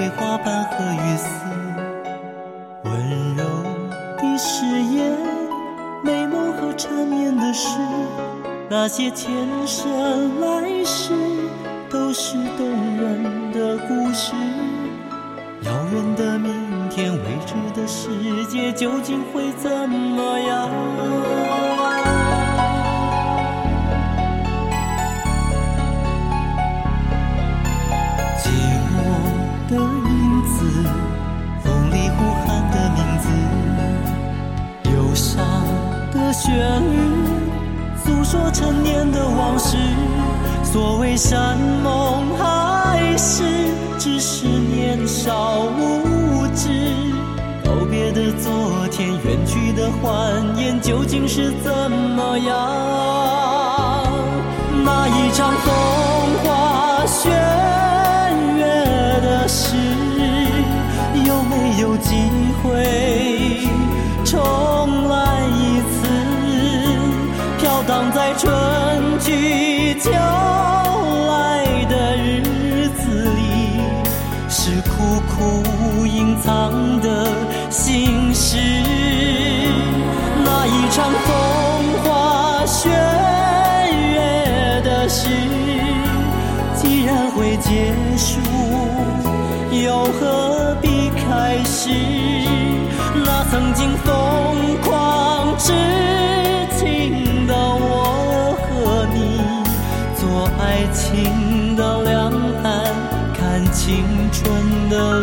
子，玫瑰花瓣和雨丝，温柔的誓言，美梦和缠绵的诗，那些前生来世都是动人的故事。遥远的明天，未知的世界究竟会怎么样？的影子，风里呼喊的名字，忧伤的旋律，诉说陈年的往事。所谓山盟海誓，只是年少无知。告别的昨天，远去的欢颜，究竟是怎么样？那一场风花雪重来一次？飘荡在春去秋来的日子里，是苦苦隐藏的心事。那一场风花雪疯狂痴情的我和你，做爱情的两岸，看青春的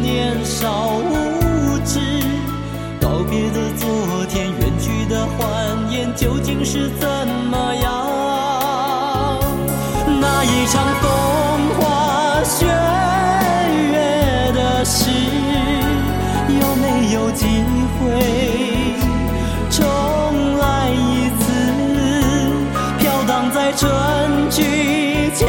年少无知。告别的昨天，远去的欢颜，究竟是怎么样？那一场风花雪月的事，有没有机会重来一次？飘荡在春去秋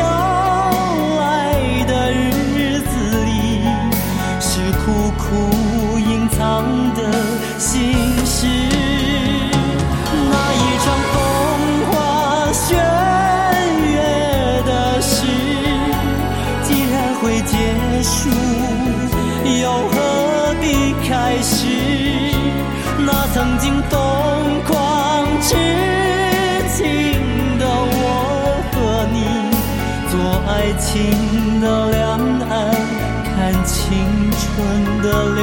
开始？那曾经疯狂痴情的我和你，做爱情的两岸，看青春的流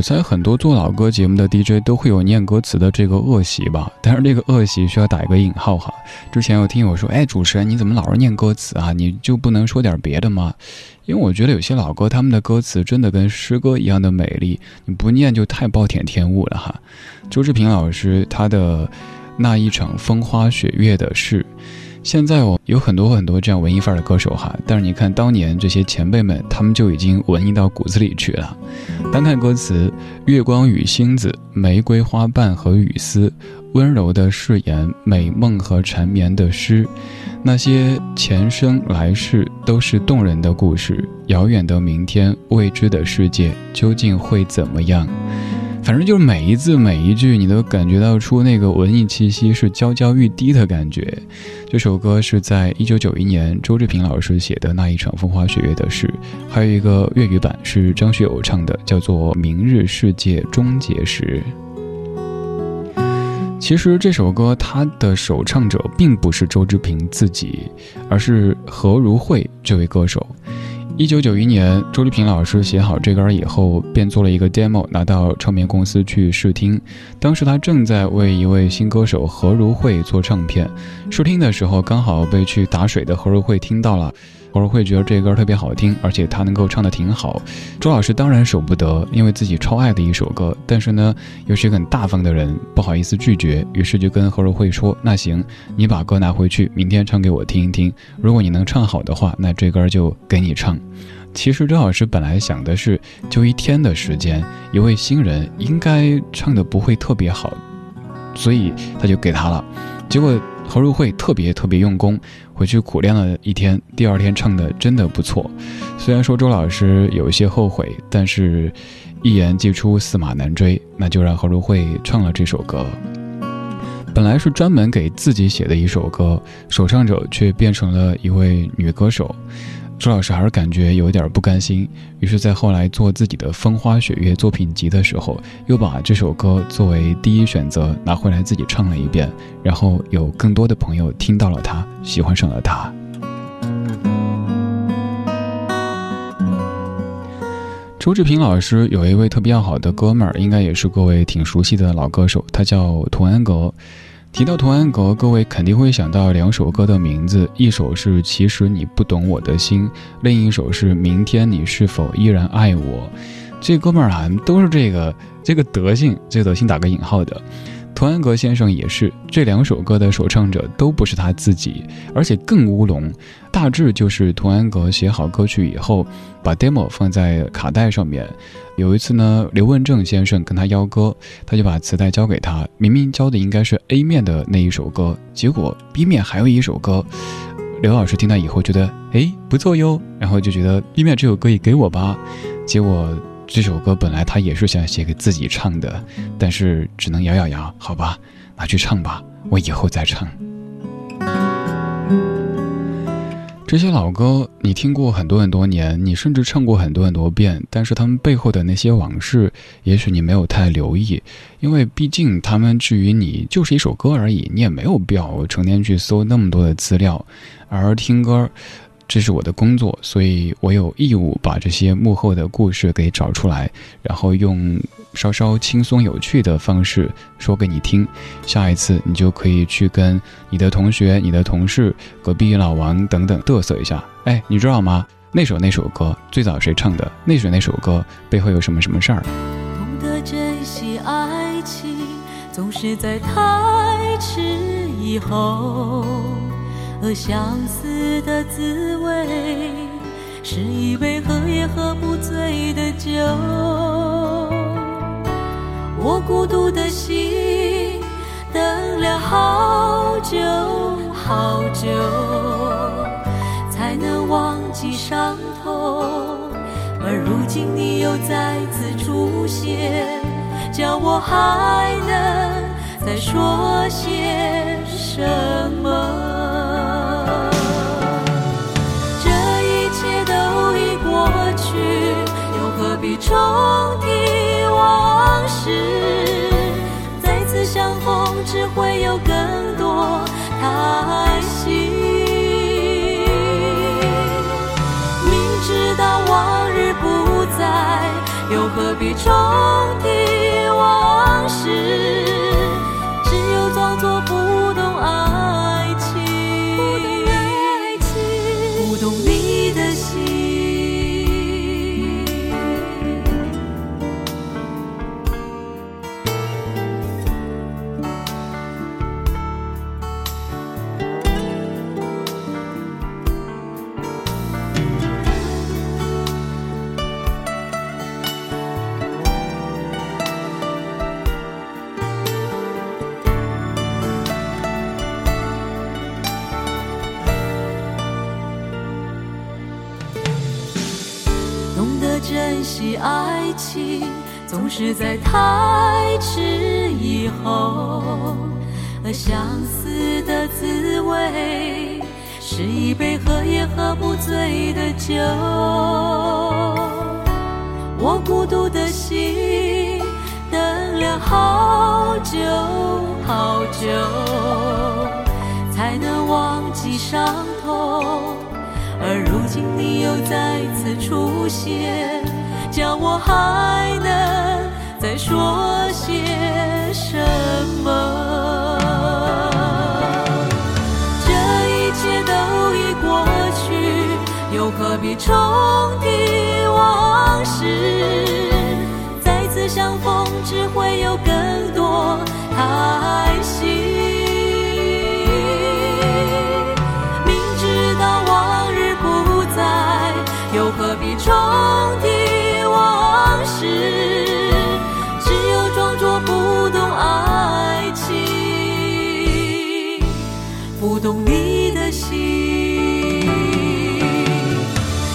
我猜很多做老歌节目的 DJ 都会有念歌词的这个恶习吧，但是这个恶习需要打一个引号哈。之前有听友说，哎，主持人你怎么老是念歌词啊？你就不能说点别的吗？因为我觉得有些老歌他们的歌词真的跟诗歌一样的美丽，你不念就太暴殄天物了哈。周志平老师他的那一场风花雪月的事。现在我，有很多很多这样文艺范儿的歌手哈，但是你看当年这些前辈们，他们就已经文艺到骨子里去了。单看歌词，月光与星子，玫瑰花瓣和雨丝，温柔的誓言，美梦和缠绵的诗，那些前生来世都是动人的故事。遥远的明天，未知的世界究竟会怎么样？反正就是每一字每一句，你都感觉到出那个文艺气息，是娇娇欲滴的感觉。这首歌是在一九九一年周志平老师写的那一场风花雪月的事，还有一个粤语版是张学友唱的，叫做《明日世界终结时》。其实这首歌它的首唱者并不是周志平自己，而是何如慧这位歌手。一九九一年，周丽萍老师写好这歌以后，便做了一个 demo，拿到唱片公司去试听。当时她正在为一位新歌手何如慧做唱片，试听的时候刚好被去打水的何如慧听到了。何如慧觉得这歌特别好听，而且他能够唱得挺好。周老师当然舍不得，因为自己超爱的一首歌，但是呢，又是一个很大方的人，不好意思拒绝，于是就跟何如慧说：“那行，你把歌拿回去，明天唱给我听一听。如果你能唱好的话，那这歌就给你唱。”其实周老师本来想的是，就一天的时间，一位新人应该唱的不会特别好，所以他就给他了。结果何如慧特别特别用功，回去苦练了一天，第二天唱的真的不错。虽然说周老师有一些后悔，但是一言既出，驷马难追，那就让何如慧唱了这首歌。本来是专门给自己写的一首歌，首唱者却变成了一位女歌手。周老师还是感觉有点不甘心，于是，在后来做自己的《风花雪月》作品集的时候，又把这首歌作为第一选择拿回来自己唱了一遍，然后有更多的朋友听到了他，喜欢上了他。周志平老师有一位特别要好的哥们儿，应该也是各位挺熟悉的老歌手，他叫童安格。提到童安格，各位肯定会想到两首歌的名字，一首是《其实你不懂我的心》，另一首是《明天你是否依然爱我》。这哥们儿啊，都是这个这个德性，这个德性打个引号的。童安格先生也是这两首歌的首唱者，都不是他自己，而且更乌龙。大致就是童安格写好歌曲以后，把 demo 放在卡带上面。有一次呢，刘文正先生跟他邀歌，他就把磁带交给他，明明交的应该是 A 面的那一首歌，结果 B 面还有一首歌。刘老师听到以后觉得，哎，不错哟，然后就觉得 B 面这首歌也给我吧，结果。这首歌本来他也是想写给自己唱的，但是只能咬咬牙，好吧，拿去唱吧，我以后再唱。这些老歌你听过很多很多年，你甚至唱过很多很多遍，但是他们背后的那些往事，也许你没有太留意，因为毕竟他们至于你就是一首歌而已，你也没有必要成天去搜那么多的资料，而听歌。这是我的工作，所以我有义务把这些幕后的故事给找出来，然后用稍稍轻松有趣的方式说给你听。下一次你就可以去跟你的同学、你的同事、隔壁老王等等嘚瑟一下。哎，你知道吗？那首那首歌最早谁唱的？那首那首歌背后有什么什么事儿？懂得珍惜爱情，总是在太迟以后。和相思的滋味，是一杯喝也喝不醉的酒。我孤独的心等了好久好久，才能忘记伤痛。而如今你又再次出现，叫我还能再说些什么？这一切都已过去，又何必重提往事，再次相逢只会有更多叹息。明知道往日不再，又何必重提往事？珍惜爱情，总是在太迟以后。而相思的滋味，是一杯喝也喝不醉的酒。我孤独的心，等了好久好久，才能忘记伤痛。而如今你又再次出现，叫我还能再说些什么？这一切都已过去，又何必重提往事？再次相逢只会有更多叹息。重提往事？只有装作不懂爱情，不懂你的心。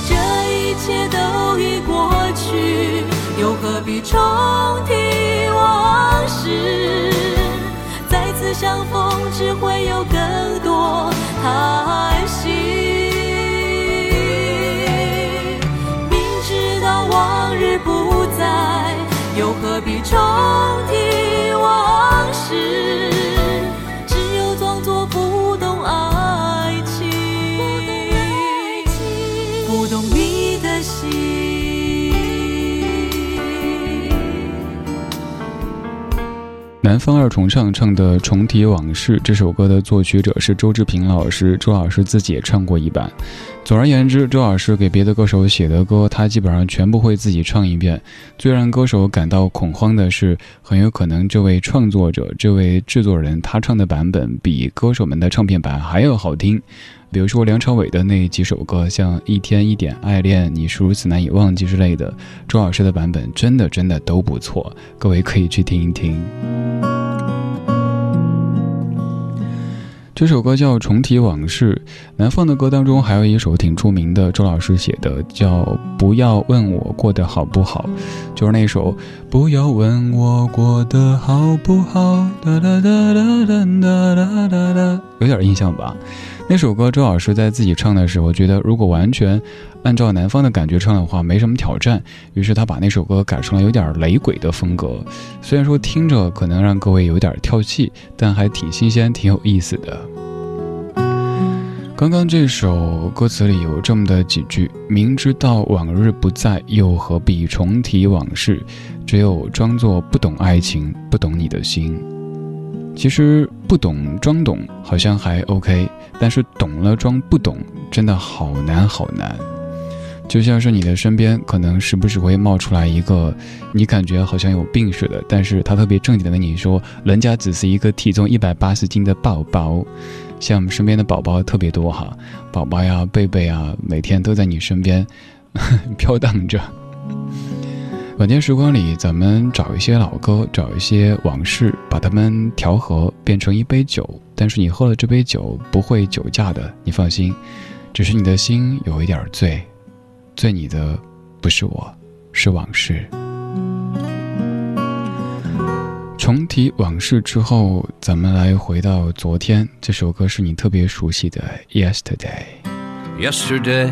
这一切都已过去，又何必重提往事？再次？相逢只会有更多叹息，何必重提往事？南方二重唱唱的《重提往事》这首歌的作曲者是周志平老师，周老师自己也唱过一版。总而言之，周老师给别的歌手写的歌，他基本上全部会自己唱一遍。最让歌手感到恐慌的是，很有可能这位创作者、这位制作人他唱的版本比歌手们的唱片版还要好听。比如说梁朝伟的那几首歌，像《一天一点爱恋》《你是如此难以忘记》之类的，周老师的版本真的真的都不错，各位可以去听一听。这首歌叫《重提往事》，南方的歌当中还有一首挺出名的，周老师写的，叫《不要问我过得好不好》，就是那首《不要问我过得好不好》，哒哒哒哒哒哒哒哒，有点印象吧？那首歌周老师在自己唱的时候，觉得如果完全按照南方的感觉唱的话，没什么挑战。于是他把那首歌改成了有点雷鬼的风格。虽然说听着可能让各位有点跳戏，但还挺新鲜、挺有意思的。刚刚这首歌词里有这么的几句：“明知道往日不在，又何必重提往事？只有装作不懂爱情，不懂你的心。”其实不懂装懂好像还 OK，但是懂了装不懂真的好难好难。就像是你的身边可能时不时会冒出来一个你感觉好像有病似的，但是他特别正经的跟你说，人家只是一个体重一百八十斤的宝宝。像我们身边的宝宝特别多哈，宝宝呀、贝贝啊，每天都在你身边 飘荡着。晚间时光里，咱们找一些老歌，找一些往事，把它们调和，变成一杯酒。但是你喝了这杯酒，不会酒驾的，你放心。只是你的心有一点醉，醉你的不是我，是往事。重提往事之后，咱们来回到昨天。这首歌是你特别熟悉的《Yesterday》。Yesterday。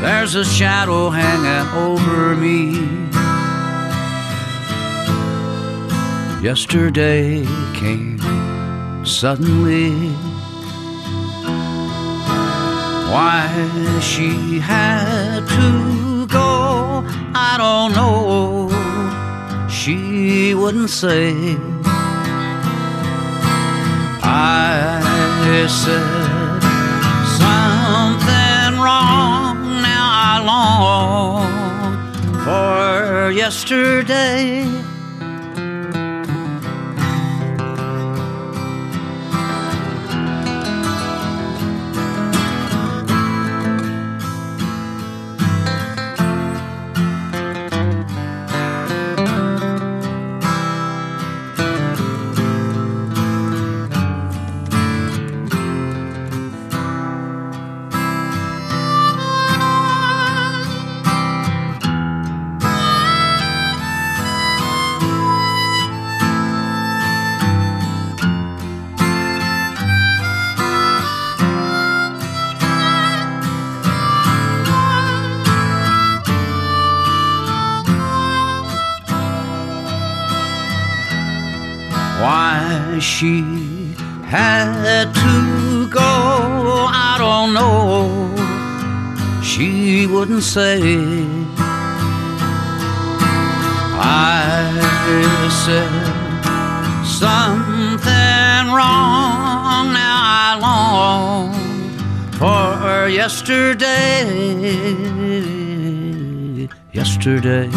There's a shadow hanging over me. Yesterday came suddenly. Why she had to go, I don't know. She wouldn't say. I said long for yesterday. She wouldn't say. I said something wrong. Now I long for yesterday. Yesterday.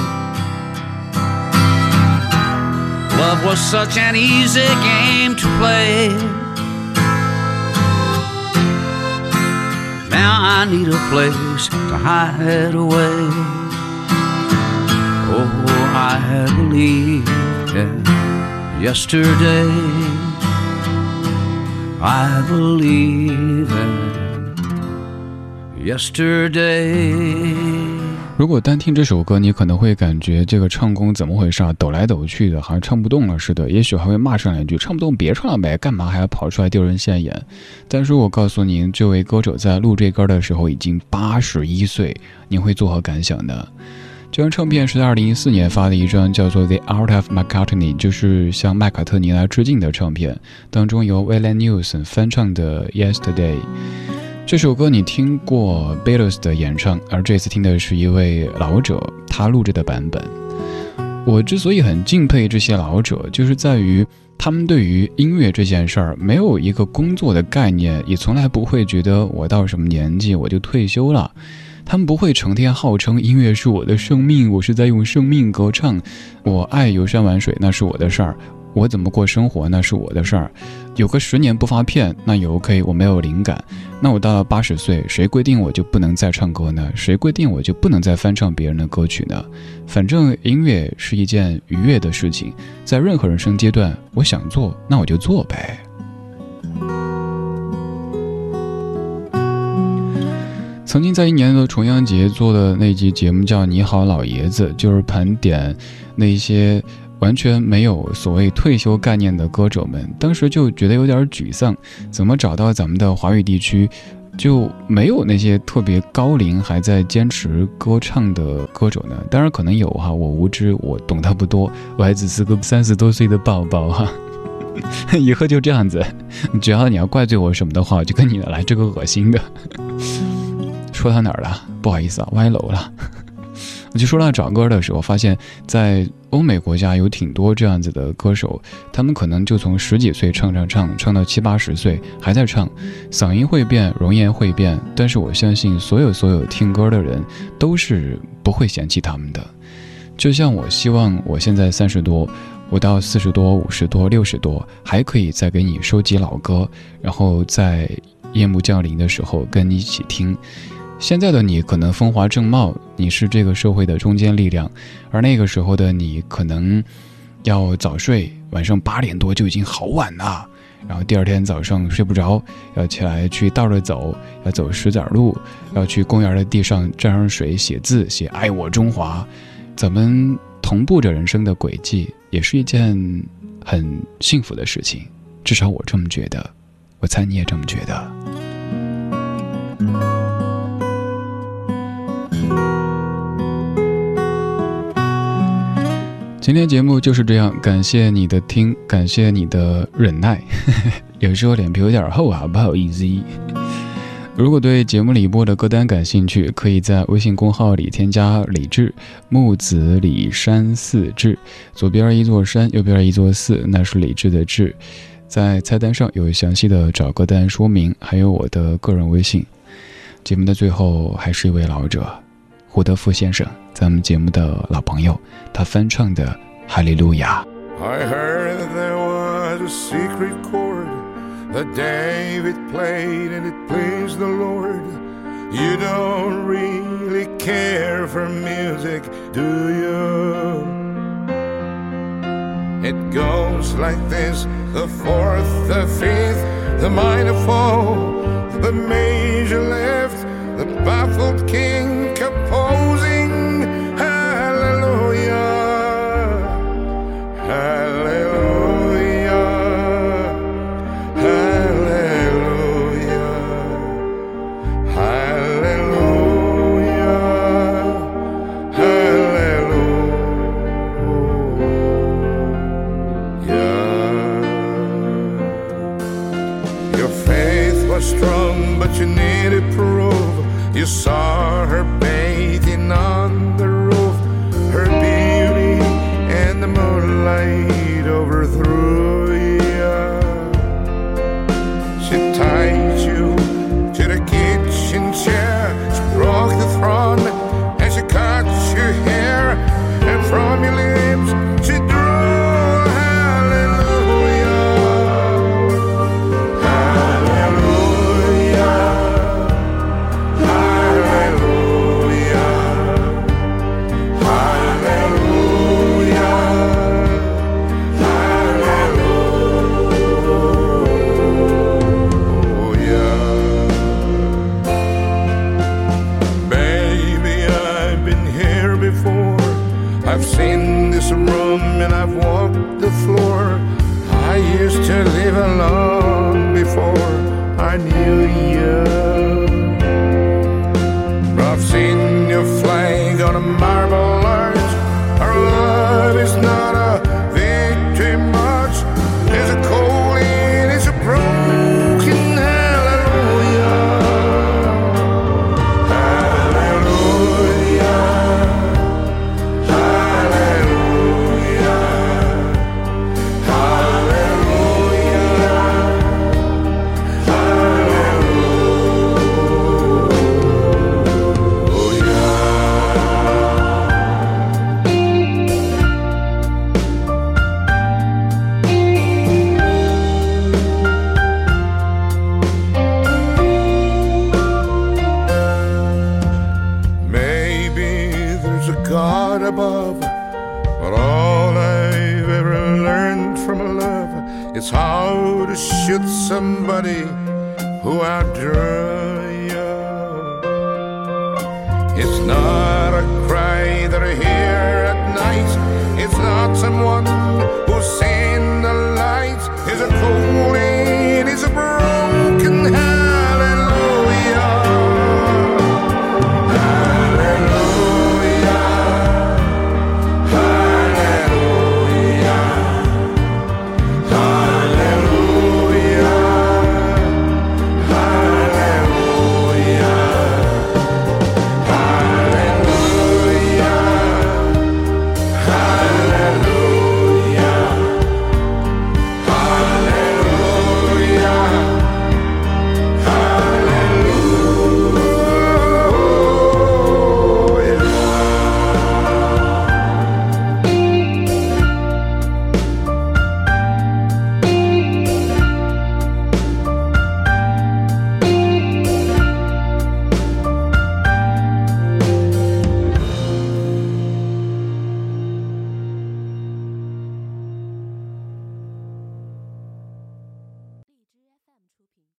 Love was such an easy game to play. Now I need a place to hide away. Oh, I believe yesterday. I believe yesterday. 如果单听这首歌，你可能会感觉这个唱功怎么回事啊？抖来抖去的，好像唱不动了似的。也许还会骂上两句：“唱不动别唱了呗，干嘛还要跑出来丢人现眼？”但是我告诉您，这位歌手在录这歌的时候已经八十一岁，您会作何感想呢？这张唱片是在二零一四年发的一张叫做《The Art of McCartney》，就是向麦卡特尼来致敬的唱片，当中由 Willie Nelson 翻唱的《Yesterday》。这首歌你听过 Beatles 的演唱，而这次听的是一位老者他录制的版本。我之所以很敬佩这些老者，就是在于他们对于音乐这件事儿没有一个工作的概念，也从来不会觉得我到什么年纪我就退休了。他们不会成天号称音乐是我的生命，我是在用生命歌唱。我爱游山玩水，那是我的事儿。我怎么过生活那是我的事儿，有个十年不发片那也 OK，我没有灵感，那我到了八十岁，谁规定我就不能再唱歌呢？谁规定我就不能再翻唱别人的歌曲呢？反正音乐是一件愉悦的事情，在任何人生阶段，我想做那我就做呗。曾经在一年的重阳节做的那集节目叫《你好老爷子》，就是盘点那些。完全没有所谓退休概念的歌手们，当时就觉得有点沮丧。怎么找到咱们的华语地区就没有那些特别高龄还在坚持歌唱的歌手呢？当然可能有哈，我无知，我懂得不多，我还只是个三十多岁的宝宝哈。以后就这样子，只要你要怪罪我什么的话，我就跟你来这个恶心的。说到哪儿了？不好意思啊，歪楼了。我就说到找歌的时候，发现，在欧美国家有挺多这样子的歌手，他们可能就从十几岁唱唱唱，唱到七八十岁还在唱，嗓音会变，容颜会变，但是我相信所有所有听歌的人都是不会嫌弃他们的。就像我希望我现在三十多，我到四十多、五十多、六十多还可以再给你收集老歌，然后在夜幕降临的时候跟你一起听。现在的你可能风华正茂，你是这个社会的中坚力量，而那个时候的你可能要早睡，晚上八点多就已经好晚了，然后第二天早上睡不着，要起来去倒着走，要走石子路，要去公园的地上沾上水写字，写爱我中华。咱们同步着人生的轨迹，也是一件很幸福的事情，至少我这么觉得，我猜你也这么觉得。今天节目就是这样，感谢你的听，感谢你的忍耐。有时候脸皮有点厚啊，不好意思。如果对节目里播的歌单感兴趣，可以在微信公号里添加李志木子李山寺志，左边一座山，右边一座寺，那是李志的志。在菜单上有详细的找歌单说明，还有我的个人微信。节目的最后，还是一位老者。胡德夫先生，咱们节目的老朋友，他翻唱的《哈利路亚》。I heard there was a secret chord that David played and it pleased the Lord. You don't really care for music, do you? It goes like this the fourth, the fifth, the minor fall, the major You. and above. But all I've ever learned from love is how to shoot somebody who outdraws you. It's not.